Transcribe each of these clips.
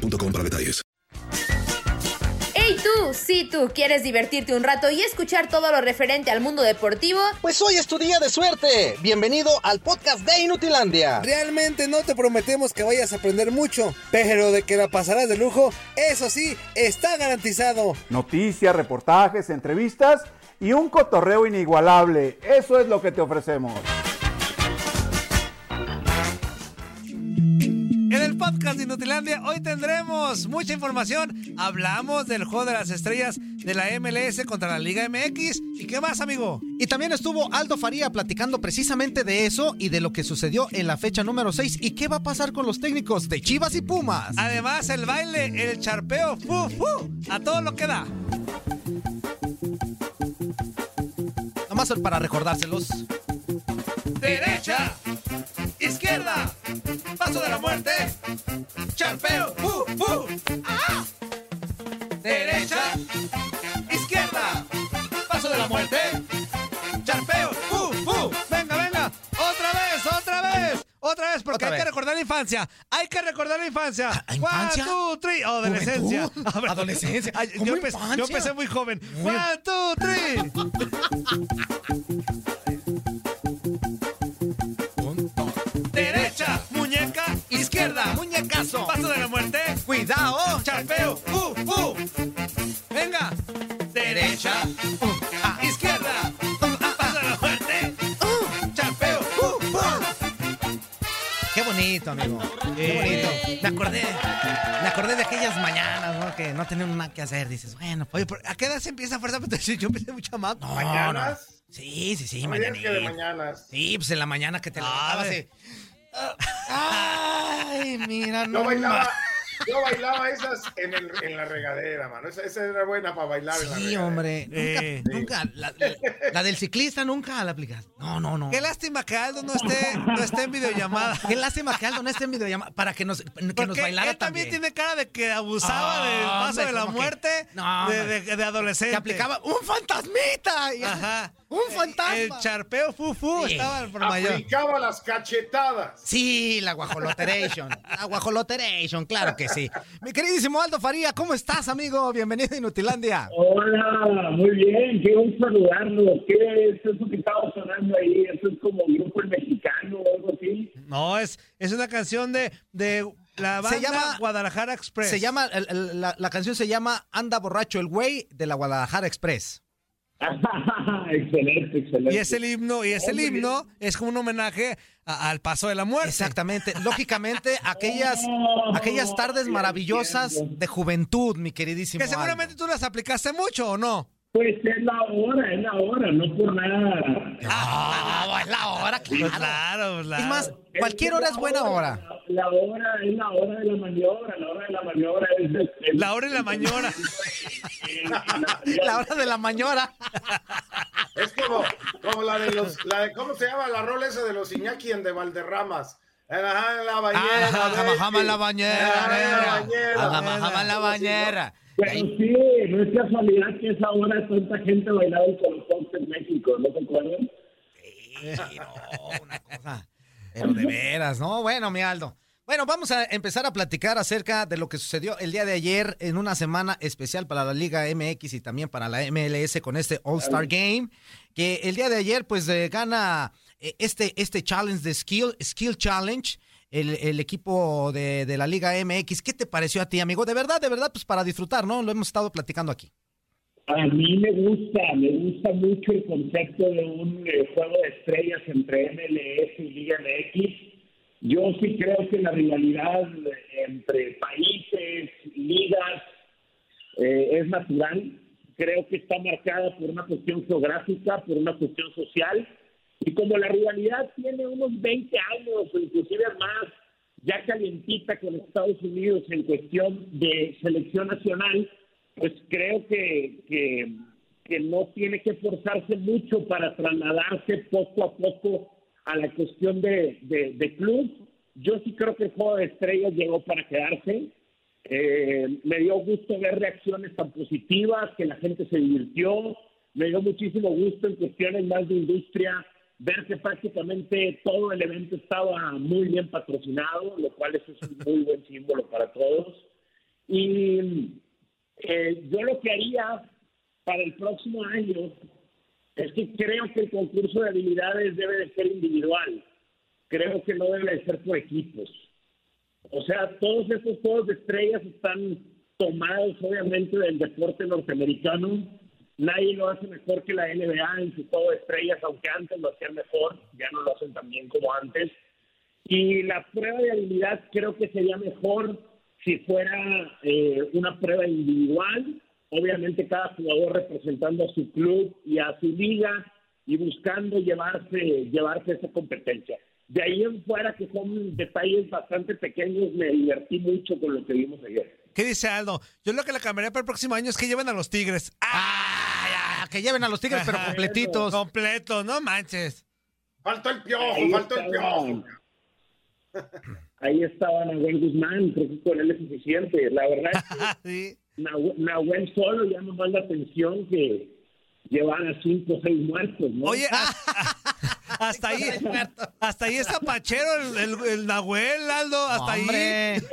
para detalles. Hey tú, si tú quieres divertirte un rato y escuchar todo lo referente al mundo deportivo, pues hoy es tu día de suerte. Bienvenido al podcast de Inutilandia. Realmente no te prometemos que vayas a aprender mucho, pero de que la pasarás de lujo, eso sí, está garantizado. Noticias, reportajes, entrevistas y un cotorreo inigualable. Eso es lo que te ofrecemos. Podcast de Inutilandia hoy tendremos mucha información. Hablamos del juego de las estrellas de la MLS contra la Liga MX. ¿Y qué más, amigo? Y también estuvo Aldo Faría platicando precisamente de eso y de lo que sucedió en la fecha número 6 y qué va a pasar con los técnicos de Chivas y Pumas. Además, el baile, el charpeo, fu, fu, a todo lo que da. Nomás para recordárselos. Derecha, izquierda, paso de la muerte, charpeo, fu, fu. ¡Ah! Derecha, izquierda, paso de la muerte, charpeo, fu, fu. Venga, venga, otra vez, otra vez. Otra vez, porque Otra hay vez. que recordar la infancia. Hay que recordar la infancia. ¿Ah, infancia? One, two, three. Oh, adolescencia. A ver. Adolescencia. Ay, ¿Cómo yo, empecé, infancia? yo empecé muy joven. One, two, three. Paso de la muerte, Cuidado. charpeo, fu, fu. Venga, derecha, Ah. izquierda, paso de la muerte, charpeo, fu, fu. Qué bonito, amigo. Qué bonito. Me acordé, me acordé de aquellas mañanas, ¿no? Que no tenían nada que hacer. Dices, bueno, pues. Oye, ¿pero ¿a qué edad se empieza fuerza? Yo empecé mucho más. No, ¿Mañanas? no. Sí, sí, sí, mañana. mañanas. Sí, pues en la mañana que te Ah, levantabas ve. Ay, mira, no. Yo bailaba, yo bailaba esas en, el, en la regadera, mano. Esa, esa era buena para bailar en la Sí, regadera. hombre. Nunca, Eh. nunca. La, la- la del ciclista nunca la aplicas. No, no, no. Qué lástima que Aldo no esté, no esté en videollamada. Qué lástima que Aldo no esté en videollamada para que nos, que nos Porque bailara él también también. tiene cara de que abusaba Ah, del paso hombre, de la muerte No, de, hombre. de- de adolescente. Que aplicaba un fantasmita. Y- Ajá. Un fantasma. El charpeo fufu Sí. estaba por mayor. Aplicaba las cachetadas. Sí, la guajoloteration. La guajoloteration, claro que sí. Mi queridísimo Aldo Faría, ¿cómo estás, amigo? Bienvenido a Inutilandia. Hola, muy bien, qué gusto saludarlo. ¿Qué es eso que estaba sonando ahí? ¿Eso es como grupo el mexicano o algo así? No, es, es una canción de, de la banda Se llama- Guadalajara Express. Se llama, el- el- la, la canción se llama Anda borracho el güey de la Guadalajara Express. excelente, excelente. Y es el himno, y es el himno, es como un homenaje a- al paso de la muerte. Exactamente. Lógicamente, aquellas, Oh, aquellas tardes maravillosas entiendo. de juventud, mi queridísimo. Que seguramente tú las aplicaste mucho, ¿o no? Pues es la hora, es la hora, no por nada. Ah, es la hora, claro. claro, pues claro. Es más, cualquier hora es buena hora. La, la hora es la hora de la maniobra, la hora de la maniobra es... es- La hora y la mañana. La hora de la mañora. Es como, como la de los, la de, ¿cómo se llama la rola esa de los Iñaki en de Valderramas? Ajá, en la bañera. Jama en la bañera, Ajá, en la bañera. Jama, jama en la bañera. Pero sí, no es casualidad que a esa hora tanta gente bailaba el colocón en México, ¿no se acuerdan? Sí, no, una cosa. Pero de veras, ¿no? Bueno, mi Aldo. Bueno, vamos a empezar a platicar acerca de lo que sucedió el día de ayer en una semana especial para la Liga MX y también para la MLS con este All-Star Game. Que el día de ayer, pues, eh, gana eh, este, este challenge de Skill, Skill Challenge. El, el equipo de, de la Liga MX, ¿qué te pareció a ti, amigo? De verdad, de verdad, pues para disfrutar, ¿no? Lo hemos estado platicando aquí. A mí me gusta, me gusta mucho el concepto de un eh, juego de estrellas entre MLS y Liga MX. Yo sí creo que la rivalidad eh, entre países, ligas, eh, es natural. Creo que está marcada por una cuestión geográfica, por una cuestión social. Y como la rivalidad tiene unos 20 años inclusive más ya calientita con Estados Unidos en cuestión de selección nacional, pues creo que, que, que no tiene que forzarse mucho para trasladarse poco a poco a la cuestión de, de, de club. Yo sí creo que el juego de estrellas llegó para quedarse. Eh, me dio gusto ver reacciones tan positivas, que la gente se divirtió. Me dio muchísimo gusto en cuestiones más de industria ver que prácticamente todo el evento estaba muy bien patrocinado, lo cual es un muy buen símbolo para todos. Y eh, yo lo que haría para el próximo año es que creo que el concurso de habilidades debe de ser individual. Creo que no debe de ser por equipos. O sea, todos estos juegos de estrellas están tomados obviamente del deporte norteamericano Nadie lo hace mejor que la NBA en su juego de estrellas, aunque antes lo hacían mejor, ya no lo hacen tan bien como antes. Y la prueba de habilidad creo que sería mejor si fuera eh, una prueba individual, obviamente cada jugador representando a su club y a su liga y buscando llevarse, llevarse esa competencia. De ahí en fuera, que son detalles bastante pequeños, me divertí mucho con lo que vimos ayer. ¿Qué dice Aldo? Yo lo que le cambiaría para el próximo año es que lleven a los Tigres. ¡Ah! que lleven a los Tigres, pero completitos. Completos, no manches. Faltó el piojo, faltó el piojo. Ahí estaba Nahuel Guzmán, creo que con él es suficiente. La verdad es que Nahuel, solo ya nos la atención que llevan a cinco o seis muertos, ¿no? Oye, hasta ahí, hasta ahí está Pachero, el, el, Nahuel, Aldo, hasta ahí.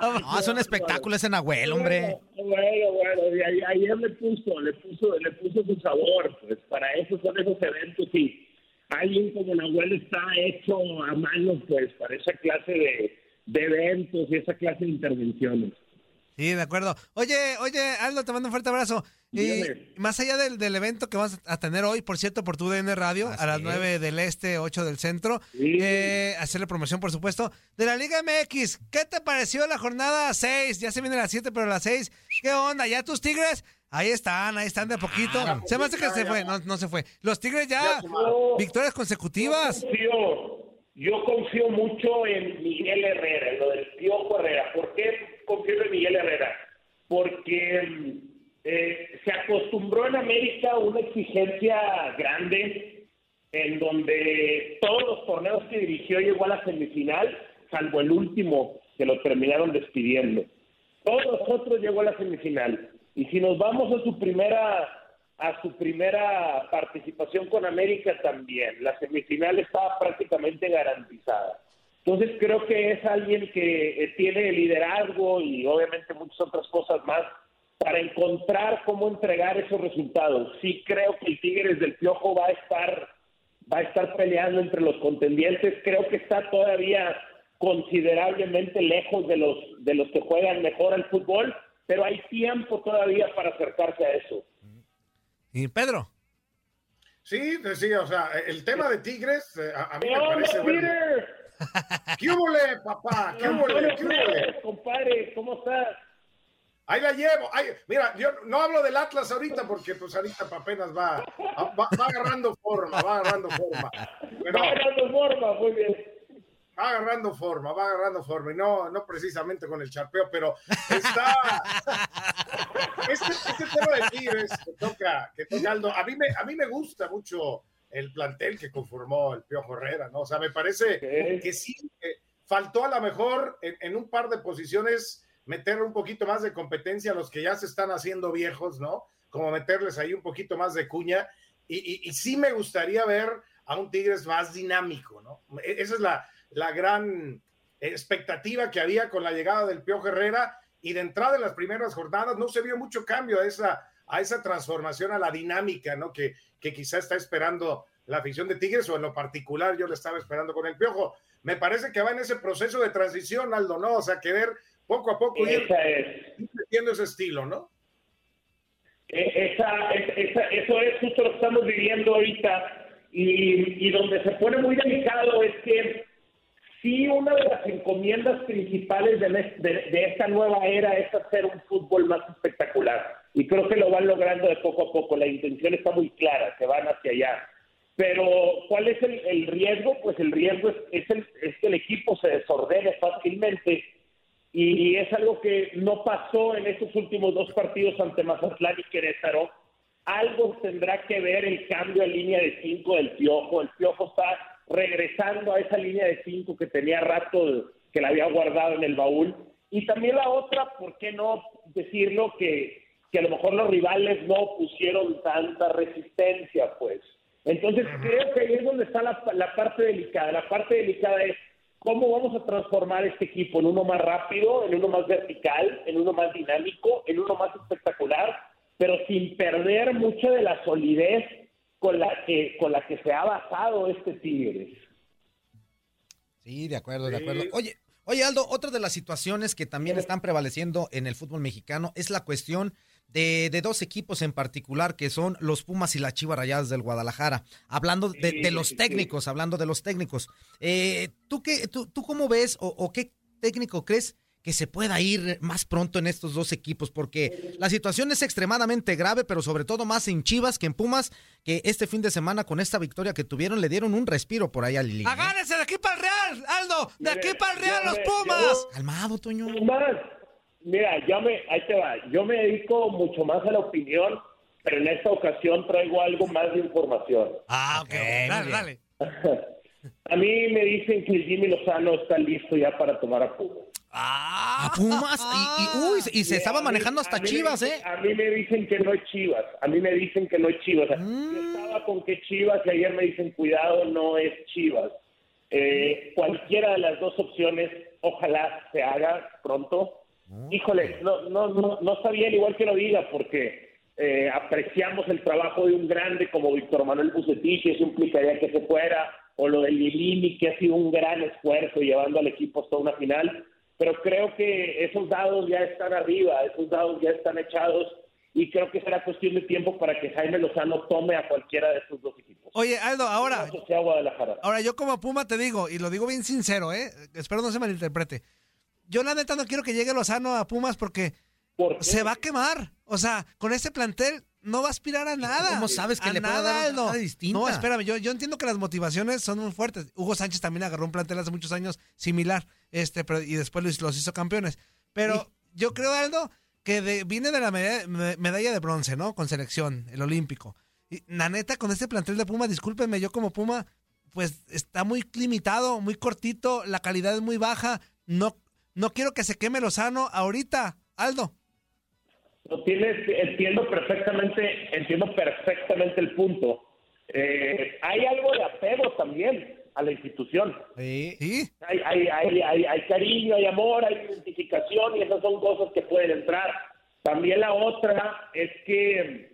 No, es un espectáculo ese Nahuel, hombre. Bueno, bueno, y ayer le puso, le puso, le puso su sabor, pues para eso son esos eventos y alguien como Nahuel está hecho a mano, pues, para esa clase de, de eventos y esa clase de intervenciones. Sí, de acuerdo. Oye, oye, Aldo, te mando un fuerte abrazo. Y más allá del, del, evento que vas a tener hoy, por cierto, por tu DN Radio, a las 9 del este, 8 del centro, eh, hacerle promoción, por supuesto, de la Liga MX. ¿Qué te pareció la jornada 6? Ya se viene la 7, pero la 6, ¿qué onda? ¿Ya tus Tigres? Ahí están, ahí están de poquito. Ah, se me hace que se fue, no, no se fue. Los Tigres ya, victorias consecutivas. Yo confío, mucho en Miguel Herrera, en lo del Piojo Herrera. ¿Por qué confío Miguel Herrera? Porque eh, se acostumbró en América una exigencia grande en donde todos los torneos que dirigió llegó a la semifinal, salvo el último que lo terminaron despidiendo. Todos los otros llegó a la semifinal. Y si nos vamos a su primera a su primera participación con América también, la semifinal estaba prácticamente garantizada. Entonces creo que es alguien que eh, tiene liderazgo y obviamente muchas otras cosas más para encontrar cómo entregar esos resultados. Sí creo que el Tigres del Piojo va a estar va a estar peleando entre los contendientes. Creo que está todavía considerablemente lejos de los de los que juegan mejor al fútbol, pero hay tiempo todavía para acercarse a eso. ¿Y Pedro? Sí, decía, o sea, el tema de Tigres eh, a, mí me parece bueno. ¿Qué hubo, papá? ¿Qué hubo, ¿Qué Compadre, ¿cómo estás? Ahí la llevo. mira, yo no hablo del Atlas ahorita porque pues ahorita apenas va, va, agarrando forma, va agarrando forma. va agarrando forma, muy bien. Va agarrando forma, va agarrando forma. Y no, no precisamente con el charpeo, pero está. este, este tema de Tigres que toca, que toca Aldo, a mí, me, a mí me gusta mucho el plantel que conformó el Piojo Herrera, ¿no? O sea, me parece que sí, faltó a lo mejor en, en un par de posiciones meter un poquito más de competencia a los que ya se están haciendo viejos, ¿no? Como meterles ahí un poquito más de cuña. Y, y, sí me gustaría ver a un Tigres más dinámico, ¿no? E, esa es la, la gran expectativa que había con la llegada del Piojo Herrera y de entrada en las primeras jornadas no se vio mucho cambio a esa, a esa transformación, a la dinámica, ¿no? Que, que quizá está esperando la afición de Tigres o en lo particular yo le estaba esperando con el Piojo. Me parece que va en ese proceso de transición, Aldo, ¿no? O sea, que ver poco a poco ir, metiendo ese estilo, ¿no? E, esa, esa, eso es justo lo que estamos viviendo ahorita y, y donde se pone muy delicado es que sí una de las encomiendas principales de, de, esta nueva era es hacer un fútbol más espectacular y creo que lo van logrando de poco a poco, la intención está muy clara, que van hacia allá. Pero, ¿cuál es el, riesgo? Pues el riesgo es, el, es que el equipo se desordene fácilmente y es algo que no pasó en estos últimos dos partidos ante Mazatlán y Querétaro. Algo tendrá que ver el cambio en línea de cinco del Piojo. El Piojo está regresando a esa línea de cinco que tenía rato que la había guardado en el baúl. Y también la otra, ¿por qué no decirlo? Que, que a lo mejor los rivales no pusieron tanta resistencia, pues. Entonces creo que ahí es donde está la, la parte delicada. La parte delicada es cómo vamos a transformar este equipo en uno más rápido, en uno más vertical, en uno más dinámico, en uno más espectacular, pero sin perder mucha de la solidez con la que con la que se ha basado este Tigres. Sí, de acuerdo, de acuerdo. Oye, oye Aldo, otra de las situaciones que también están prevaleciendo en el fútbol mexicano es la cuestión de, dos equipos en particular que son los Pumas y las Chivas Rayadas del Guadalajara. Hablando de, los técnicos, hablando de los técnicos. Eh, ¿tú, qué, tú, ¿Tú cómo ves o, qué técnico crees que se pueda ir más pronto en estos dos equipos? Porque la situación es extremadamente grave, pero sobre todo más en Chivas que en Pumas, que este fin de semana con esta victoria que tuvieron le dieron un respiro por ahí a Lili. Agárrense de aquí para el Real, Aldo, de aquí para el Real los Pumas. Calmado, Toño. Mira, yo me, ahí te va, yo me dedico mucho más a la opinión, pero en esta ocasión traigo algo más de información. Ah, ok, dale, dale. a mí me dicen que Jimmy Lozano está listo ya para tomar a Pumas. Ah, a Pumas. Y, uy, y se estaba manejando hasta Chivas, ¿eh? A mí me dicen que no es Chivas. A mí me dicen que no es Chivas. Yo mm. estaba con que Chivas y ayer me dicen, cuidado, no es Chivas. Eh, cualquiera de las dos opciones, ojalá se haga pronto. Híjole, no, no, no, no está bien igual que lo diga, porque eh, apreciamos el trabajo de un grande como Víctor Manuel Bucetich, eso implicaría que se fuera, o lo de Lilini, que ha sido un gran esfuerzo llevando al equipo hasta una final, pero creo que esos dados ya están arriba, esos dados ya están echados, y creo que será cuestión de tiempo para que Jaime Lozano tome a cualquiera de estos dos equipos. Oye, Aldo, ahora, ahora yo como Puma te digo, y lo digo bien sincero, ¿eh? espero no se malinterprete, yo la neta no quiero que llegue Lozano a Pumas porque se va a quemar. O sea, con ese plantel no va a aspirar a nada. ¿Cómo sabes que le nada, puede dar no. distinta? No, espérame, yo, yo entiendo que las motivaciones son muy fuertes. Hugo Sánchez también agarró un plantel hace muchos años similar, este, pero, y después los, hizo campeones. Pero yo creo, Aldo, que viene de la medalla, de bronce, ¿no? Con selección, el olímpico. Y la neta, con este plantel de Puma, discúlpenme, yo como Puma, pues está muy limitado, muy cortito, la calidad es muy baja, no no quiero que se queme Lozano ahorita, Aldo. No tienes, entiendo perfectamente, entiendo perfectamente el punto. Eh, hay algo de apego también a la institución. Sí. Hay, hay, hay, hay, cariño, hay amor, hay identificación y esas son cosas que pueden entrar. También la otra es que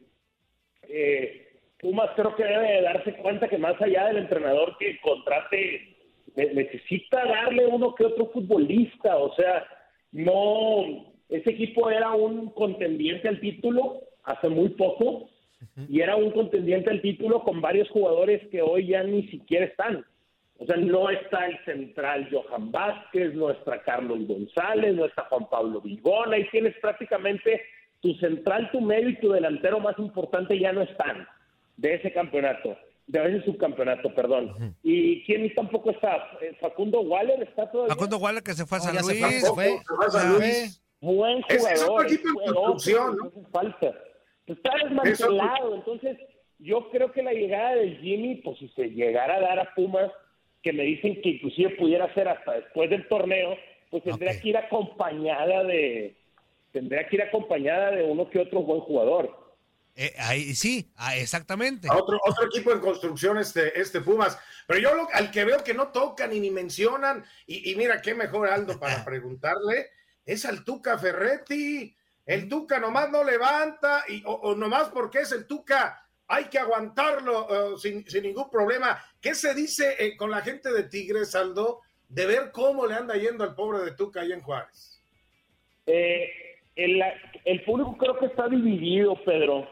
eh, Pumas creo que debe darse cuenta que más allá del entrenador que contrate necesita darle uno que otro futbolista, o sea, no, ese equipo era un contendiente al título hace muy poco y era un contendiente al título con varios jugadores que hoy ya ni siquiera están. O sea, no está el central Johan Vázquez, no está Carlos González, no está Juan Pablo Vigón, ahí tienes prácticamente tu central, tu medio y tu delantero más importante ya no están de ese campeonato de veces subcampeonato, perdón. ¿Y quién tampoco está? Eh, Facundo Waller está todavía. Facundo Waller que se fue a San Luis. Se fue, a San Luis. Buen jugador. Es, otro equipo en construcción, ¿no? falta. Está desmantelado. Entonces, yo creo que la llegada de Jimmy, pues si se llegara a dar a Pumas, que me dicen que inclusive pudiera ser hasta después del torneo, pues tendría que ir acompañada de tendría que ir acompañada de uno que otro buen jugador. Eh, ahí sí, ah, exactamente. otro, otro equipo en construcción, este, este Pumas. Pero yo lo, al que veo que no tocan y ni mencionan, y, mira qué mejor Aldo para preguntarle, es al Tuca Ferretti. El Tuca nomás no levanta, y, o, nomás porque es el Tuca, hay que aguantarlo uh, sin, ningún problema. ¿Qué se dice eh, con la gente de Tigres, Aldo, de ver cómo le anda yendo al pobre de Tuca ahí en Juárez? Eh, el, el público creo que está dividido, Pedro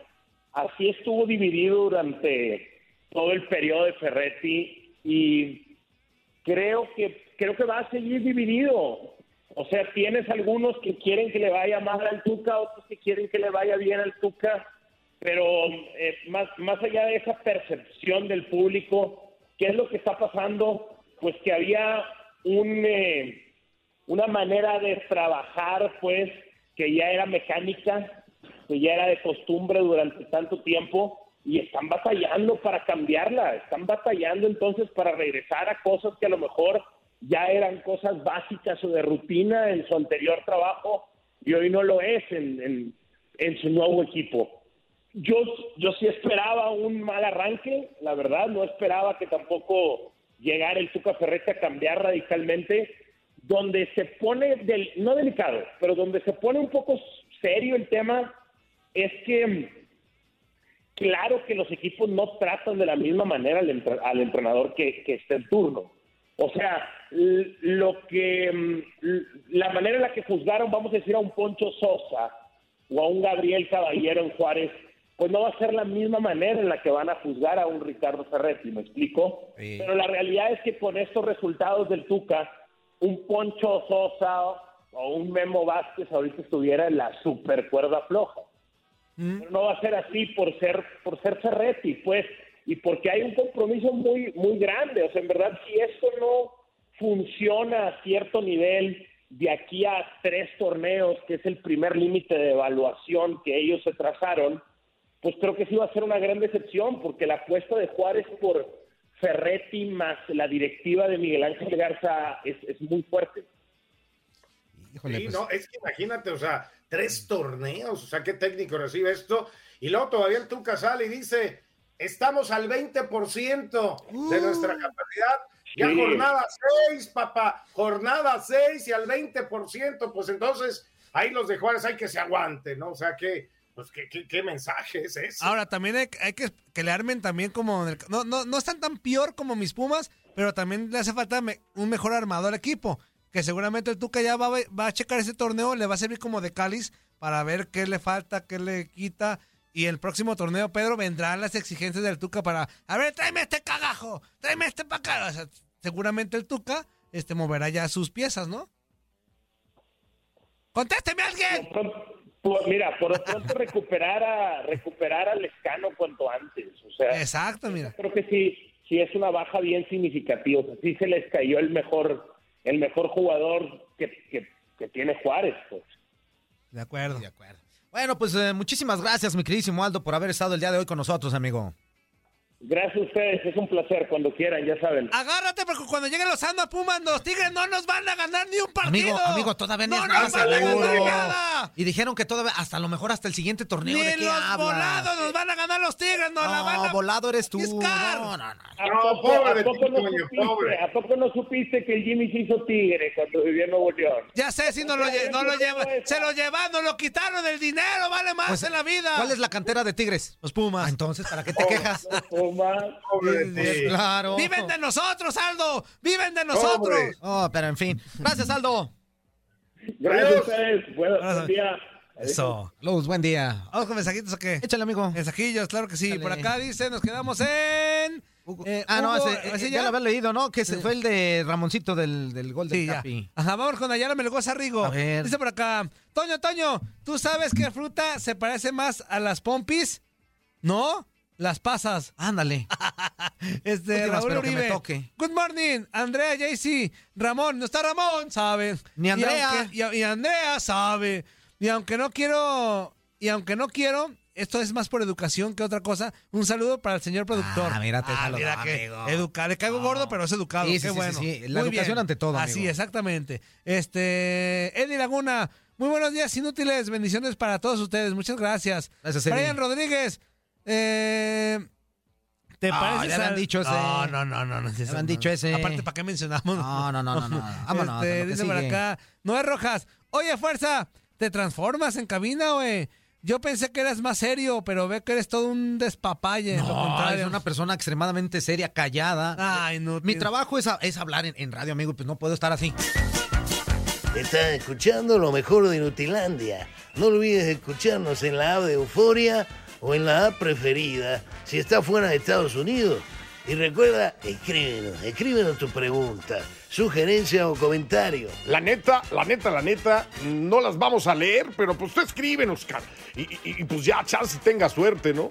así estuvo dividido durante todo el periodo de Ferretti y creo que creo que va a seguir dividido. O sea, tienes algunos que quieren que le vaya mal al Tuca, otros que quieren que le vaya bien al Tuca, pero eh, más, más allá de esa percepción del público, ¿qué es lo que está pasando? Pues que había un, eh, una manera de trabajar, pues, que ya era mecánica, que ya era de costumbre durante tanto tiempo y están batallando para cambiarla, están batallando entonces para regresar a cosas que a lo mejor ya eran cosas básicas o de rutina en su anterior trabajo y hoy no lo es en, en, su nuevo equipo. Yo, yo sí esperaba un mal arranque, la verdad, no esperaba que tampoco llegara el Tuca Ferretti a cambiar radicalmente, donde se pone, del, no delicado, pero donde se pone un poco serio el tema, es que claro que los equipos no tratan de la misma manera al, al entrenador que, que esté en turno. O sea, lo que mm, la manera en la que juzgaron, vamos a decir, a un Poncho Sosa o a un Gabriel Caballero en Juárez, pues no va a ser la misma manera en la que van a juzgar a un Ricardo Ferretti, ¿me explico? Sí. Pero la realidad es que con estos resultados del Tuca, un Poncho Sosa o un Memo Vázquez ahorita estuviera en la super cuerda floja. Pero no va a ser así por ser por ser Ferretti, pues, y porque hay un compromiso muy muy grande. O sea, en verdad, si esto no funciona a cierto nivel de aquí a tres torneos, que es el primer límite de evaluación que ellos se trazaron, pues creo que sí va a ser una gran decepción, porque la apuesta de Juárez por Ferretti más la directiva de Miguel Ángel Garza es, es muy fuerte. Híjole, Sí, pues, no, es que imagínate, o sea, tres torneos, o sea, ¿qué técnico recibe esto? Y luego todavía el Tuca sale y dice, estamos al 20% de nuestra capacidad. Ya Sí. jornada 6, papá, jornada 6 y al 20%, pues entonces ahí los de Juárez hay que se aguanten, ¿no? O sea, que, pues, ¿qué, qué, qué mensaje es ese? Ahora, también hay, hay que que le armen también como... el- no, no, no están tan peor como mis Pumas, pero también le hace falta me- un mejor armado al equipo. Que seguramente el Tuca ya va, va a checar ese torneo, le va a servir como de cáliz para ver qué le falta, qué le quita. Y el próximo torneo, Pedro, vendrán las exigencias del Tuca para... A ver, tráeme este cagajo, tráeme este para acá. O sea, seguramente el Tuca este, moverá ya sus piezas, ¿no? ¡Contésteme alguien! Por- mira, por lo pronto recuperar a recuperar al Lescano cuanto antes. O sea, Exacto, mira. creo que sí, sí es una baja bien significativa. O sea, sí se les cayó el mejor, el mejor jugador que, que, que tiene Juárez, pues. De acuerdo. de acuerdo. Bueno, pues eh, muchísimas gracias, mi queridísimo Aldo, por haber estado el día de hoy con nosotros, amigo. Gracias a ustedes, es un placer cuando quieran, ya saben. Agárrate porque cuando lleguen los Anda Pumas, los Tigres no nos van a ganar ni un partido. Amigo, amigo, todavía no, no nos van a ganar nada. Y dijeron que todavía, hasta a lo mejor hasta el siguiente torneo, Ni ¿de qué los hablas? volados nos van a ganar los Tigres, nos la van No, a volado eres tú. piscar. No, no, no. ¿A No, pobre a de poco ti, no supiste, pobre. ¿A poco no supiste que el Jimmy se hizo tigre cuando vivía en Nuevo León? Ya sé si no lo, no lo llevan, se lo llevan, nos lo quitaron el dinero, vale más Pues, en la vida. ¿Cuál es la cantera de Tigres? Los Pumas. Ah, entonces, ¿para qué te quejas? Pobre de ti. Claro. Viven de nosotros, Aldo. Viven de nosotros. Oh, pero en fin. Gracias, Aldo. Gracias a ustedes. Buenos días. Eso. Luz, buen día. Vamos con mensajitos o qué? Échale, amigo. Mensajillos, claro que sí. Dale. Por acá dice, nos quedamos en. Eh, ah, no, ese, eh, ¿ese ya lo había leído, ¿no? Que ese fue el de Ramoncito del, del gol del Sí, ya. Capi. Ajá, vamos con Ayala Melgoza Rigo. A ver. Dice por acá, Toño, Toño, ¿tú sabes qué fruta se parece más a las pompis? ¿No? Las pasas. Ándale. Este, Últimas, Raúl que me toque. Good morning, Andrea, JC, Ramón, no está Ramón, sabe. Ni Y Andrea. aunque- Y, y Andrea sabe. Y aunque no quiero, y aunque no quiero, esto es más por educación que otra cosa. Un saludo para el señor productor. Ah, mira, te mira amigo. educar, le caigo gordo, pero es educado. Sí, Qué sí, sí, sí, bueno. La Muy educación bien. ante todo, Así, exactamente. Este, Eddie Laguna, muy buenos días, inútiles, bendiciones para todos ustedes. Muchas gracias. Gracias. Brian Rodríguez, eh, ¿te Ah, pareces ya han dicho ese. No, no, no, no. no es Ya han no. dicho ese. Aparte, ¿para qué mencionamos? No, no, no, no, no. Vámonos. Este, a lo que dice por acá, Noé Rojas, oye, fuerza, ¿te transformas en cabina, güey? Yo pensé que eras más serio, pero ve que eres todo un despapalle. lo No, contrario. es una persona extremadamente seria, callada. Ay, no. Mi trabajo es, a- es hablar en, en radio, amigo, pues no puedo estar así. Estás escuchando lo mejor de Nutilandia. No olvides escucharnos en la app de Euforia o en la app preferida si estás fuera de Estados Unidos. Y recuerda, escríbenos, escríbenos tu pregunta, sugerencia o comentario. La neta, la neta, la neta, no las vamos a leer, pero pues tú escríbenos, Oscar. Y, pues ya, chance tenga suerte, ¿no?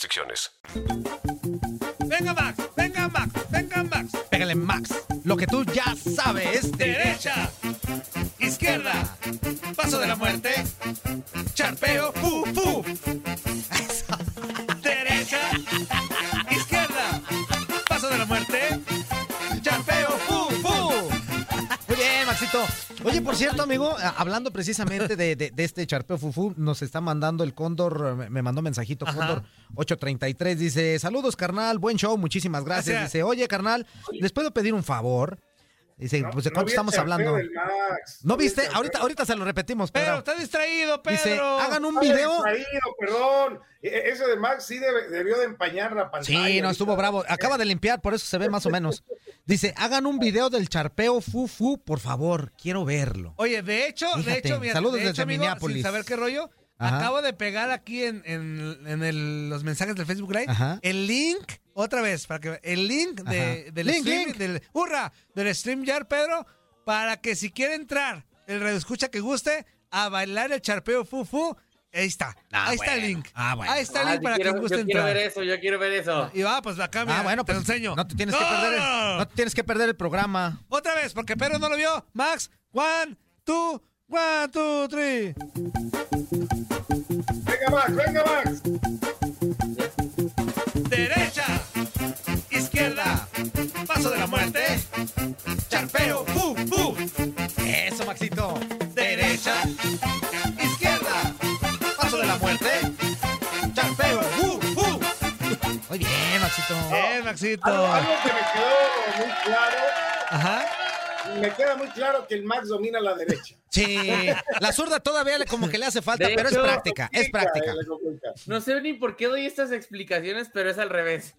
restricciones. Venga, Max, venga, Max, venga, Max. Pégale, Max. Lo que tú ya sabes. Derecha, izquierda, paso de la muerte, charpeo, fu, fu. Oye, por cierto, amigo, a- hablando precisamente de, de- de este charpeo fufú, nos está mandando el Cóndor, me- me mandó mensajito, Ajá. Cóndor 833, dice, saludos, carnal, buen show, muchísimas gracias. Gracias. Dice, oye, carnal, ¿les puedo pedir un favor? Dice, pues, ¿de No cuánto estamos hablando? ¿No viste? Ahorita, ahorita se lo repetimos, Pero Pedro. está distraído, Pedro. Dice, hagan un Estaba video. distraído, perdón. E- Ese de Max sí debe- debió de empañar la pantalla. Sí, no, estuvo bravo. Acaba de limpiar, por eso se ve más o menos. Dice, hagan un video del charpeo fufu, por favor, quiero verlo. Oye, de hecho, de hecho, mira, saludos de hecho, desde amigo, Minneapolis. sin saber qué rollo, Ajá. acabo de pegar aquí en, en, en el- los mensajes del Facebook Live Ajá. el link, otra vez, para que el link de, del Link, stream, link. del, hurra, del StreamYard, Pedro, para que si quiere entrar, el radio escucha que guste, a bailar el charpeo fufu, ahí está, Ah, ahí está el link. Ah, bueno. Ahí está el Ah, link yo para quiero, quien guste yo quiero entrar. ver eso, yo quiero ver eso. Y va, pues acá mira, Ah, bueno, te pues lo enseño. no te tienes que perder, el- no te tienes que perder el programa. Otra vez, porque Pedro no lo vio. Max, one, two, one, two, three. Venga, Max, venga, Max. Derecha, muerte, charpeo, fu, fu. Eso, Maxito. Derecha, izquierda, paso de la muerte, charpeo, fu, fu. Muy bien, Maxito. Bien, Maxito. Algo, algo que me quedó muy claro, Ajá. me queda muy claro que el Max domina la derecha. Sí, la zurda todavía le- como que le hace falta, De pero es práctica, es práctica. Eh. No sé ni por qué doy estas explicaciones, pero es al revés.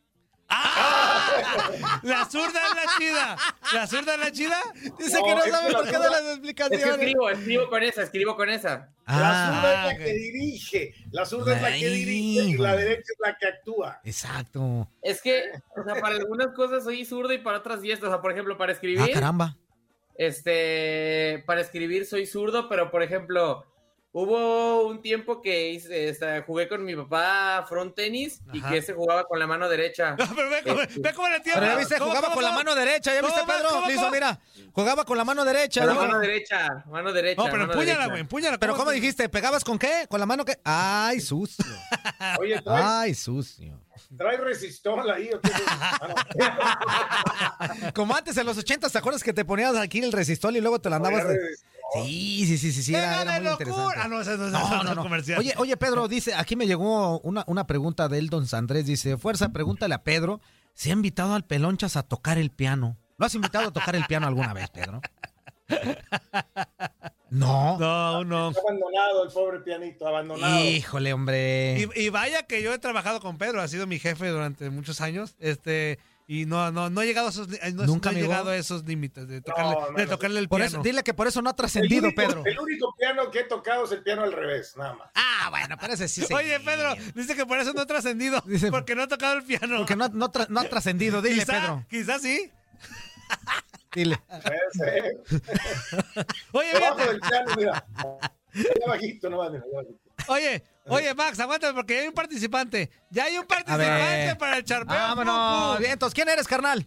La zurda es la chida. La zurda es la chida. Dice No, que no es sabe que por qué zurda- de las Es que explicaciones. escribo, escribo con esa, escribo con esa. La Ah, zurda es la que dirige, la zurda es la que dirige y la derecha es la que actúa. exacto. Es que, o sea, para algunas cosas soy zurdo y para otras diestro. O sea, por ejemplo, para Ah, escribir, caramba. este, para escribir soy zurdo, pero por ejemplo, hubo un tiempo que hice, este, jugué con mi papá front tenis y Ajá. que se jugaba con la mano derecha. No, pero ve cómo, ve cómo le tira. Pero ya viste, ¿Cómo, jugaba cómo, con la mano derecha, ¿ya viste. Pedro? ¿Cómo, Le hizo, cómo? mira, jugaba con la mano derecha. Con la mano derecha, mano derecha. No, pero empúñala, güey, empúñala. Pero ¿cómo te- dijiste? ¿Pegabas con qué? ¿Con la mano qué? Ay, sucio. Oye, trae, Ay, sucio. trae resistol ahí. ¿o qué? Como antes en los 80, ¿te acuerdas que te ponías aquí el resistol y luego te lo andabas? Oye, de- Sí, sí, sí, sí, sí, era, ¡Venga era muy locura! interesante. Ah, no, ese no es No, no, no, no. comercial. Oye, oye, Pedro, dice, aquí me llegó una, una pregunta de Eldon Sandrés. Dice, fuerza, pregúntale a Pedro si ha invitado al Pelonchas a tocar el piano. ¿Lo has invitado a tocar el piano alguna vez, Pedro? No. No, no. Está abandonado el pobre pianito, abandonado. Híjole, hombre. Y, y vaya que yo he trabajado con Pedro, ha sido mi jefe durante muchos años, este, y no, no, no he llegado a esos, li- no, Nunca, no llegado a esos límites de tocarle, No, no, de no. tocarle el Por piano. eso, dile que por eso no ha el, trascendido, único, Pedro. el único piano que he tocado es el piano al revés, nada más. Ah, bueno, pero ese sí se- Oye, Pedro, dice que por eso no ha trascendido, Dice- porque no ha tocado el piano. Porque no, no, tra- no ha trascendido. Dile, quizá, Pedro. quizá sí. Dile. Oye, Debajo fíjate, del piano, mira. Allá bajito, no. Oye, oye, Max, aguanta porque hay un participante. Ya hay un participante para el charpeo. Vámonos. Bien, entonces, ¿quién eres, carnal?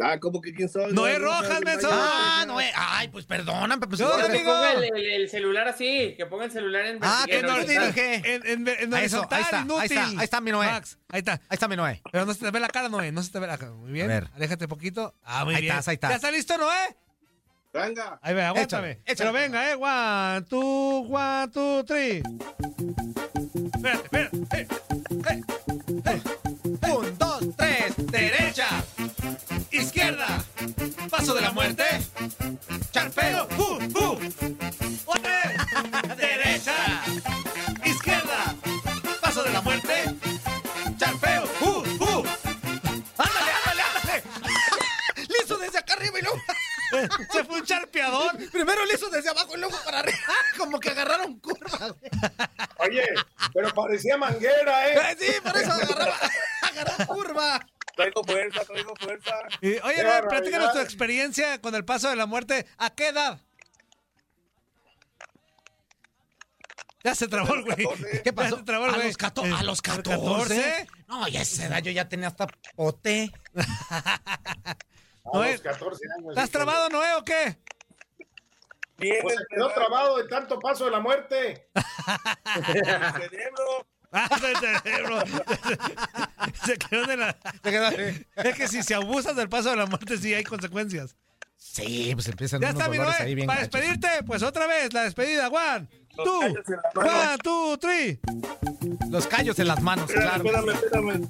Ah, ¿cómo que quién soy? Noé No, no, Rojas, no, menso. Ah, no. Ay, pues perdóname. Pues, No, Que amigo. ponga el, el- el celular así, que ponga el celular en Ah, que en no horizontal. dirige. En, en, en eso, horizontal, ahí está, ahí está, ahí está mi Noé. Max, ahí está. Ahí está mi Noé. Pero no se te ve la cara, Noé. No se te ve la cara. Muy bien. A ver. Aléjate poquito. Ah, muy Ahí bien. estás, ahí estás. ¿Ya está listo, Noé? Venga. Ahí ve, aguántame. Échale, échale. Pero venga, eh. One, two, one, two, three. Espérate, espérate. Eh, eh, eh. Un, dos, tres. Derecha, izquierda, Paso de la muerte. Charpeo. ¡Uh, uh! Otra vez. Derecha. Se fue un charpeador. Primero le hizo desde abajo y luego para arriba. Como que agarraron curva. güey. Oye, pero parecía manguera, ¿eh? Eh, Sí, por eso agarraba, agarró curva. Traigo fuerza, traigo fuerza. Y, oye, ver, platícanos tu experiencia con el paso de la muerte. ¿A qué edad? Ya se trabó el güey. ¿Qué pasó? Ya se trabó el a, güey. los cato- a los ¿A 14. No, ya esa edad yo ya tenía hasta pote. A Oye, los 14 años. ¿Estás trabado, Noé, o qué? Bien, Pues se quedó trabado de tanto paso de la muerte. el cerebro. Ah, del cerebro. Se quedó de la... Es que si se abusas del paso de la muerte, sí hay consecuencias. Sí, pues empiezan Ya unos está, mi dolores Noé. ahí bien Para gachos. despedirte, pues otra vez, la despedida. La mano. one, two, three. Los callos en las manos, claro. Espérame, espérame.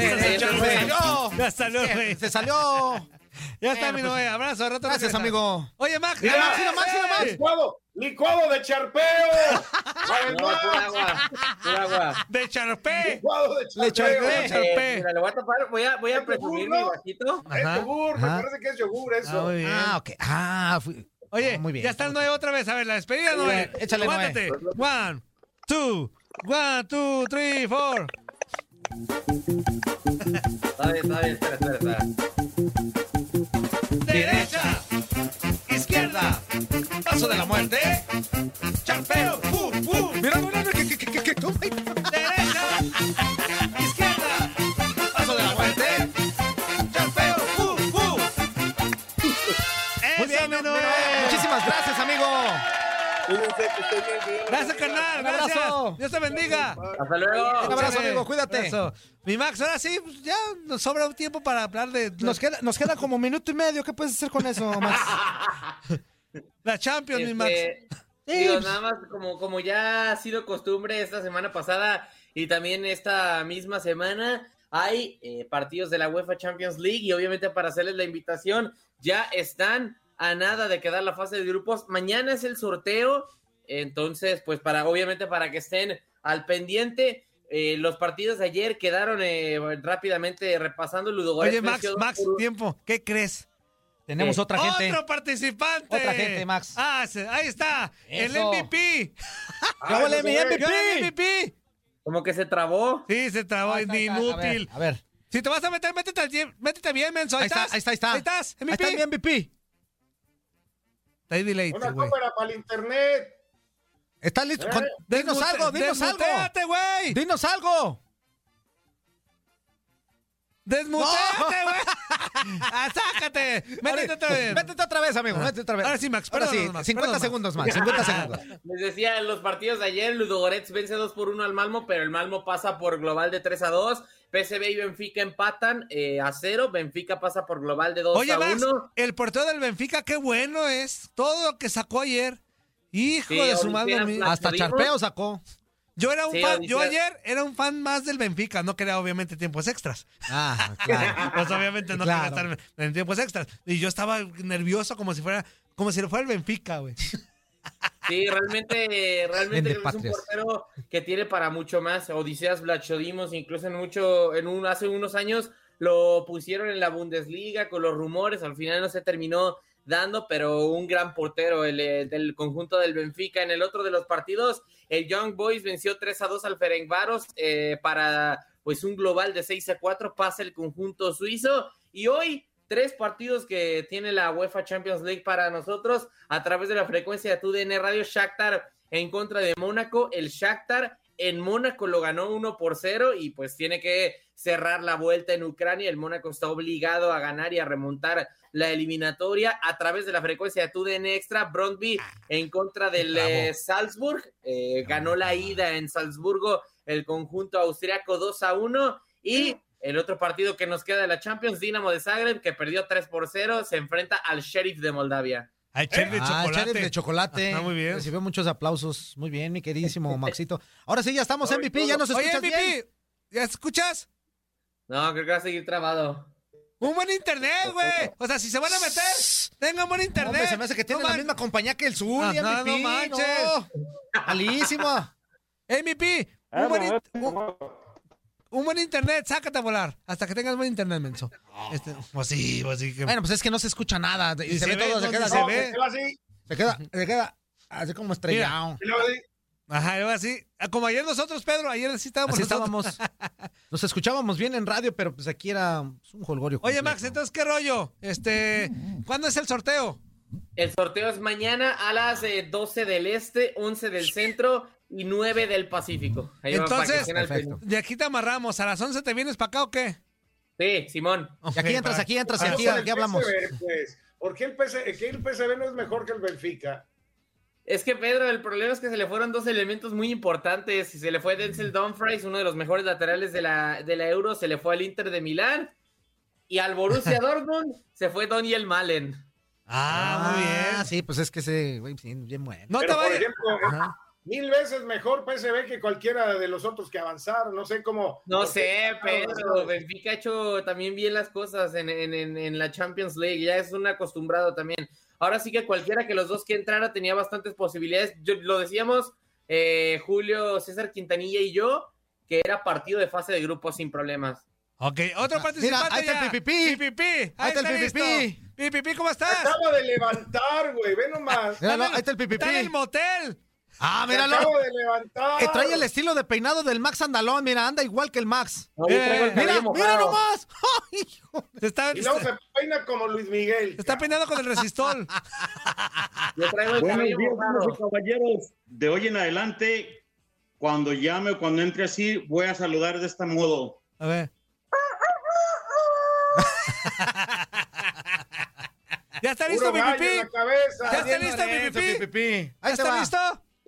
Se salió. Ya salió, güey. Se salió. Ya está, mi pues, Noé. Abrazo, rato Gracias, amigo. Oye, Max. Mira, Max, mira, Max, mira, Max. Licuado, licuado de charpeo. No, pura Max. agua, pura agua. De Charpé. Licuado de charpeo. Charpé. Eh, mira, le voy a tapar, voy a, voy a ¿Es presumir yogur, mi vasito. Es Ajá. yogur, me parece que es yogur eso. Ah, muy bien. Ah, ok. Ah, fui- Oye, muy bien. ya está el Noé otra vez. A ver, la despedida, Noé. échale, Noé. Aguántate. One, two, one, two, three, four. Está bien, está bien, espera, espera, espera. Derecha, izquierda, paso de la muerte. Charpeo. Uh, Cuídense, que estén bien, cuídense. Gracias, carnal. Un abrazo. Gracias. Dios te bendiga. Hasta luego. Un abrazo, amigo, cuídate. Abrazo. Mi Max, ahora sí, pues, ya nos sobra un tiempo para hablar de Nos queda, nos queda como minuto y medio. ¿Qué puedes hacer con eso, Max? la Champions, mi Max. Este, Sí, digo, nada más como, como ya ha sido costumbre esta semana pasada y también esta misma semana, hay eh, partidos de la UEFA Champions League y obviamente para hacerles la invitación, ya están a nada de quedar la fase de grupos. Mañana es el sorteo, entonces, pues para, obviamente para que estén al pendiente. eh, los partidos de ayer quedaron eh, rápidamente repasando Ludogorets. Oye, Max, Max, por tiempo. ¿Qué crees? Tenemos ¿Qué? otra gente. Otro participante. Otra gente, Max. Ah, se- ahí está. El. MVP. ¡Ya huele no mi se ve. MVP! El MVP. Como que se trabó. Sí, se trabó, Ahí es está, ahí está. A ver, inútil. A ver. Si te vas a meter, métete, al métete bien, menso. Ahí, Ahí está, ahí está, ahí está. Ahí estás, Ahí MVP. está mi MVP. Está ahí delay, Una cámara para el internet. ¿Estás listo? Con- Dinos algo, dinos algo. güey. Dinos algo. Desmuteate, güey. ah, sácate. Métete otra vez. Métete otra vez, amigo. Métete otra vez. Ahora sí, Max, Ahora sí, Max, 50 perdónanos. segundos más. 50 segundos. Les decía, en los partidos de ayer, Ludogorets vence 2 por 1 al Malmo, pero el Malmo pasa por global de 3 a 2. PSV y Benfica empatan eh, a 0. Benfica pasa por global de 2 Oye, a Max, 1. el portero del Benfica, qué bueno es. Todo lo que sacó ayer. Hijo Sí, de su madre. Hasta. Charpeo sacó. Yo era un Sí, fan, yo ayer era un fan más del Benfica, no quería obviamente tiempos extras. Ah, claro. Pues obviamente no Claro. quería estar en, tiempos extras. Y yo estaba nervioso como si fuera, como si fuera el Benfica, güey. Sí, realmente, realmente es un portero que tiene para mucho más. Odiseas Blachodimos, incluso en mucho, en un, hace unos años lo pusieron en la Bundesliga con los rumores, al final no se terminó dando, pero un gran portero el, del conjunto del Benfica. En el otro de los partidos, el Young Boys venció 3 a 2 al Ferencváros eh, para pues un global de 6 a 4, pasa el conjunto suizo. Y hoy tres partidos que tiene la UEFA Champions League para nosotros a través de la frecuencia de TUDN Radio Shakhtar en contra de Mónaco. El Shakhtar en Mónaco lo ganó 1 por 0 y pues tiene que cerrar la vuelta en Ucrania. El Mónaco está obligado a ganar y a remontar la eliminatoria a través de la frecuencia de TUDN Extra. Brondby en contra del eh, Salzburg. Eh, ganó la ida en Salzburgo el conjunto austriaco 2 a 1 y el otro partido que nos queda de la Champions, Dinamo de Zagreb, que perdió 3 por 0, se enfrenta al Sheriff de Moldavia. Ay, chef de Ah, chocolate. Sheriff de chocolate. Ah, muy bien. Recibió muchos aplausos. Muy bien, mi queridísimo Maxito. Ahora sí, ya estamos MVP. Ya nos Oye, escuchas MVP, bien. ¿ya escuchas? No, creo que va a seguir trabado. Un buen internet, güey. O sea, si se van a meter, tengan buen internet. Hombre, se me hace que tiene No la man- misma compañía que el Zuli, Ajá, MVP, no manches. no. Malísimo. MVP, Ah, un buen, no, in- un, un buen internet, sácate a volar. Hasta que tengas buen internet, menso. Este, pues sí, pues sí. Que... Bueno, pues es que no se escucha nada. Y, Y se, se ve ve, todo, se queda se ve. se queda así. Se queda, se queda así como estrellado. y luego así. Ajá, luego así. Ah, Como ayer nosotros, Pedro, ayer sí estábamos Así nosotros. estábamos. Nos escuchábamos bien en radio, pero pues aquí era pues, un jolgorio. Oye, completo. Max, entonces, ¿qué rollo? Este, ¿cuándo es el sorteo? El sorteo es mañana a las eh, 12 del este, 11 del centro y 9 del Pacífico. Ahí Entonces, de aquí te amarramos. ¿A las 11 te vienes para acá o qué? Sí, Simón. Y aquí entras, aquí entras, y Vamos aquí, aquí hablamos. PSV, pues. ¿Por qué el, PC, que el no es mejor que el Benfica? Es que Pedro, el problema es que se le fueron dos elementos muy importantes. Se le fue Denzel Dumfries, uno de los mejores laterales de la, de la Euro, se le fue al Inter de Milán. Y al Borussia Dortmund se fue Daniel Malen. Ah, muy bien. Sí, pues es que ese, güey, sí, bien bueno. No te Pero, por vayas. ejemplo, eh. Mil veces mejor PSV que cualquiera de los otros que avanzaron. No sé cómo. No sé, Pedro. Benfica ha hecho también bien las cosas en, en- en- en la Champions League. Ya es un acostumbrado también. Ahora sí que cualquiera que los dos que entrara tenía bastantes posibilidades. Yo- lo decíamos eh, Julio, César Quintanilla y yo, que era partido de fase de grupo sin problemas. Ok, otro participante ahí está ya. el PPP. PPP. Ahí está el listo. PPP. PPP, ¿cómo estás? Acaba de levantar, güey. Ve nomás. Míralo, ahí está el Está en el motel. Ah, míralo. acaba de levantar. Que trae el estilo de peinado del Max Andalón. Mira, anda igual que el Max. No, traigo el Eh, Mira, mira nomás. Está, Y luego se se peina como Luis Miguel. está peinado con el resistol. Yo traigo el Buenos cabello días, mojado. damas y caballeros. De hoy en adelante, cuando llame o cuando entre así, voy a saludar de este modo. A ver. ¿Ya está listo, la cabeza. ¿Ya está listo, PPP? PPP. ¿Ya está listo?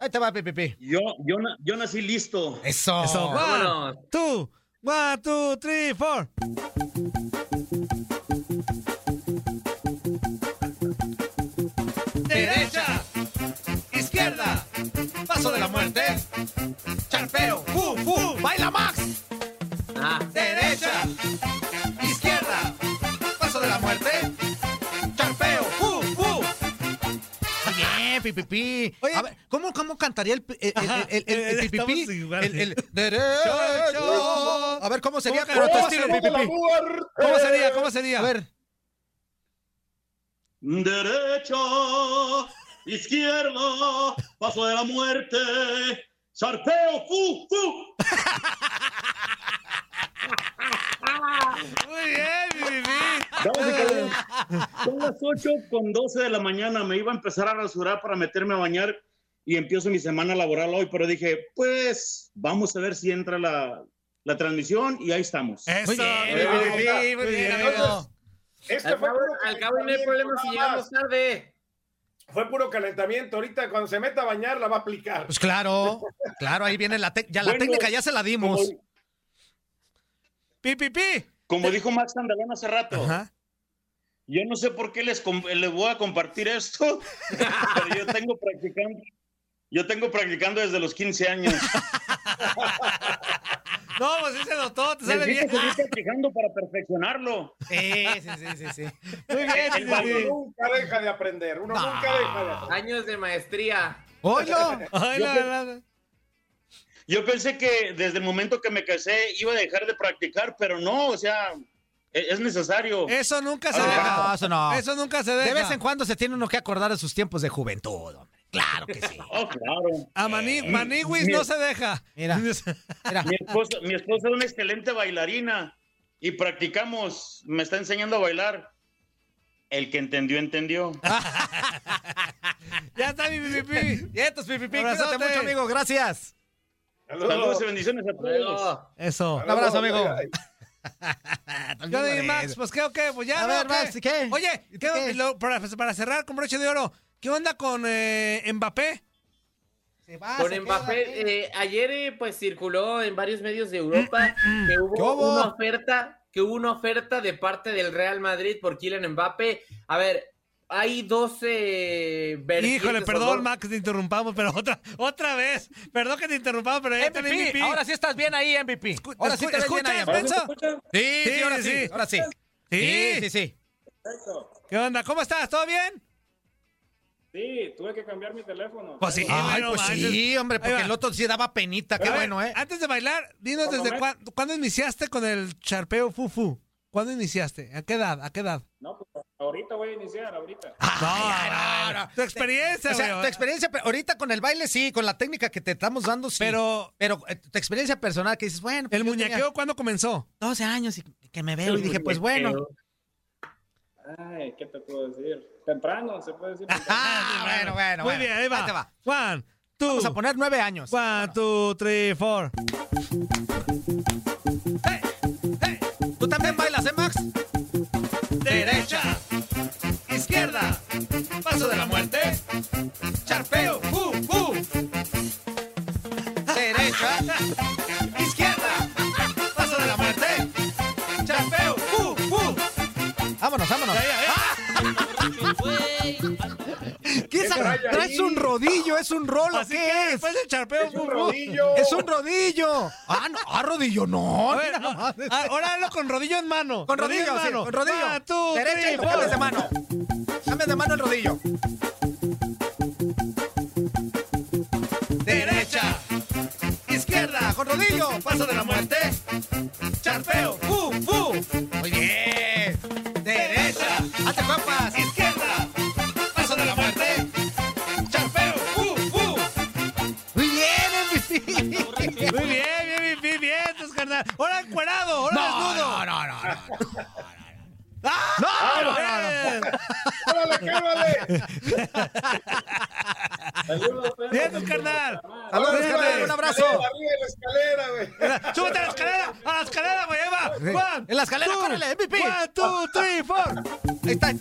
Ahí te va, PPP. Yo, yo, na- yo nací listo. Eso. Eso, one, Vámonos. two, one, two, three, four. Derecha, izquierda, paso de la muerte, charpeo, fu, fu, baila Max. Oye. a ver, ¿cómo, cómo cantaría el, el, el, el, el- el eh, pipipi? estamos igual. El, el derecha. Cho. A ver, ¿cómo sería ¿Cómo con tu ¡Oh, estilo, se mueve la pipipi? muerte! ¿Cómo sería? ¿Cómo sería? A ver. Derecha, izquierda, paso de la muerte, sarpeo, fu, fu. Muy bien, PPP. Son las 8 con 12 de la mañana. Me iba a empezar a rasurar para meterme a bañar y empiezo mi semana laboral hoy, pero dije, pues vamos a ver si entra la, la transmisión y ahí estamos. Eso, Muy bien, muy este al fue cabo, puro al cabo no hay problema si calentamiento, llegamos nada más. tarde. Fue puro calentamiento. Ahorita cuando se meta a bañar la va a aplicar. Pues claro, claro, ahí viene la, ya la Bueno, técnica, ya se la dimos. Como, PPP. Como dijo Max Andalón hace rato, Ajá. yo no sé por qué les, les voy a compartir esto, pero yo tengo practicando. Yo tengo practicando desde los 15 años. No, pues sí se notó, te sale bien. Seguir practicando para perfeccionarlo. Sí, sí, sí, sí, sí. Muy bien, El Uno nunca deja de aprender. Uno No. nunca deja de aprender. Años de maestría. Oilo. Ay, no, no, no. Yo pensé que desde el momento que me casé iba a dejar de practicar, pero no, o sea, e- es necesario. Eso nunca se No, deja. eso no. Eso nunca se deja. De vez en cuando se tiene uno que acordar de sus tiempos de juventud, hombre. Claro que sí. Oh, claro. A Mani, Maniwis no se deja. Mira, mira. Mi esposa, mi esposa es una excelente bailarina y practicamos, me está enseñando a bailar. El que entendió, entendió. Ya está mi PPP. Y estos, pipipi, Abrazote. cuídate mucho, amigo. Gracias. Saludos y bendiciones a todos. Eso. Un abrazo, amigo. Yo digo, Max, pues qué qué, pues ya. A ver, ¿Qué? Max, ¿qué? Oye, ¿Y ¿qué- qué? lo- para, para cerrar con broche de oro, ¿qué onda con eh, Mbappé? Con Mbappé, eh, ayer eh, pues circuló en varios medios de Europa que ¿Qué hubo hubo? una oferta, que hubo una oferta de parte del Real Madrid por Kylian Mbappé. A ver, hay 12 vertientes Híjole, perdón, Max, te interrumpamos, pero otra, otra vez. Perdón que te interrumpamos, pero el MVP. MVP. Ahora sí estás bien ahí, MVP. Ahora sí te bien ahí, ¿Escuchas. Benzo? Sí, sí, Sí, ahora sí. sí. Ahora sí. Sí, sí, sí. Perfecto. ¿Qué onda? ¿Cómo estás? ¿Todo bien? Sí, tuve que cambiar mi teléfono. Pues sí, Ay, bueno, pues manches. sí, hombre, porque el otro sí daba penita. Qué bueno, ¿eh? Antes de bailar, dinos Por desde cuándo, cuándo iniciaste con el charpeo fufu. ¿Cuándo iniciaste? ¿A qué edad? ¿A qué edad? No, pues ahorita voy a iniciar, ahorita. no, no. Tu experiencia, O sea, güey. tu experiencia, pero ahorita con el baile sí, con la técnica que te estamos dando sí. Pero- pero eh, tu experiencia personal que dices, bueno, pues ¿El muñequeo tenía cuándo comenzó? 12 años y que me veo y dije, pues bueno. Ay, ¿qué te puedo decir? Temprano, se puede decir. Ah, bueno, bueno. Muy bueno. bien, ahí va. te va. One, two. Vamos a poner nueve años. One, two, three, four. ¿Qué es? ¿Traes un rodillo? ¿Es un rolo? Así ¿Qué que es? después del charpeo Es un rodillo. Es un rodillo. Ah, no, ah, rodillo, no. Ver, ah, ahora hazlo con rodillo en mano. Con rodillo, en sí, mano. con rodillo. Derecha y cambias de mano. Cambias de mano el rodillo. Derecha, Izquierda, con rodillo. paso de la muerte, charpeo, ¡uh, Bien. ¡Cálmale! Saludos. Bien, carnal. Saludos, carnal, un la abrazo. Arriba de la escalera, güey. Súbete a la escalera, a la escalera, güey, ahí va. Sí. One, En la escalera, two, córrele, MVP. One, two, three, four. Ahí está.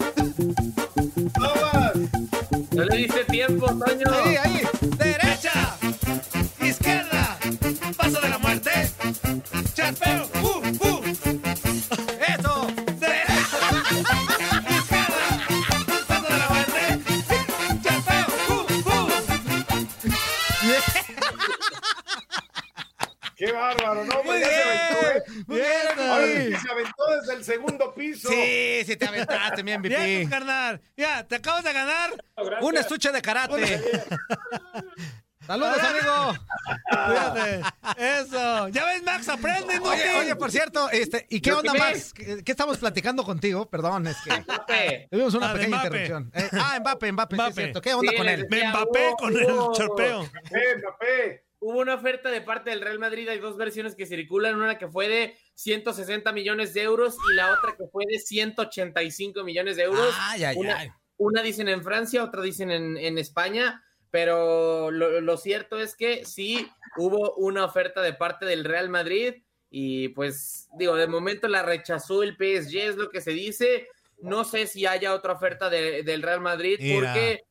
Vamos. No le diste tiempo, Toño. Ahí, ahí. Derecha, te aventaste, mi Bien, tus MVP. carnal. Ya, te acabas de ganar. Gracias. Un estuche de karate. Saludos, amigo. Cuídate. Eso. Ya ves, Max, aprende, ¿no? Oye, oye, por cierto, este, ¿y qué onda, Max? ¿Qué, qué estamos platicando contigo? Perdón, es que Mbappé. tuvimos una Ah, pequeña Mbappé. interrupción. Eh, ah, Mbappé, Mbappé, sí, es Mbappé. cierto. ¿Qué onda Sí, con él? Me empapé con el hubo- charpeo. ¡Eh, papé! Hubo una oferta de parte del Real Madrid, hay dos versiones que circulan, una que fue de 160 millones de euros y la otra que fue de 185 millones de euros. Ay, ay, una, ay. una dicen en Francia, otra dicen en, en España, pero lo, lo cierto es que sí hubo una oferta de parte del Real Madrid y pues digo, de momento la rechazó el PSG, es lo que se dice. No sé si haya otra oferta de- del Real Madrid Mira. porque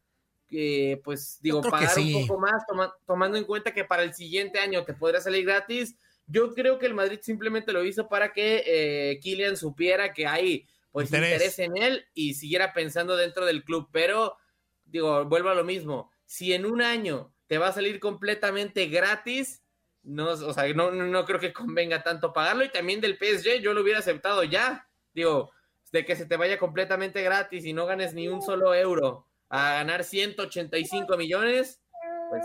eh, pues digo, pagar sí. un poco más, toma- tomando en cuenta que para el siguiente año te podrá salir gratis. Yo creo que el Madrid simplemente lo hizo para que eh, Kylian supiera que hay pues Interés. interés. en él y siguiera pensando dentro del club. Pero, digo, vuelvo a lo mismo. Si en un año te va a salir completamente gratis, no, o sea, no, no, no creo que convenga tanto pagarlo. Y también del PSG, yo lo hubiera aceptado ya. Digo, de que se te vaya completamente gratis y no ganes ni un solo euro a ganar 185 millones, pues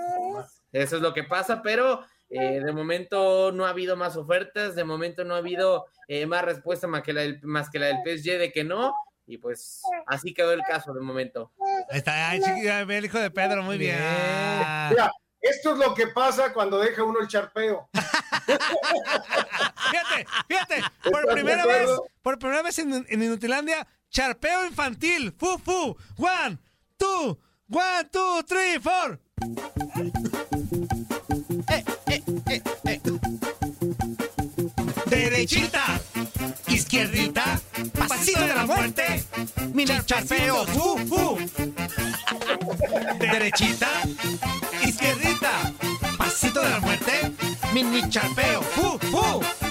eso es lo que pasa, pero eh, de momento no ha habido más ofertas, de momento no ha habido eh, más respuesta más que, la del, más que la del PSG de que no, y pues así quedó el caso de momento. Ahí está, ay, chiqui, ya ve el hijo de Pedro, muy bien. Mira, esto es lo que pasa cuando deja uno el charpeo. Fíjate, fíjate, por ¿Estás primera vez, por primera vez en, en Inutilandia, charpeo infantil, fu fu, one, two, one, two, three, four. Derechita, izquierdita, pasito de la muerte, mini charpeo, ¡uh, uh! Derechita, izquierdita, pasito de la muerte, mini charpeo, ¡uh, uh!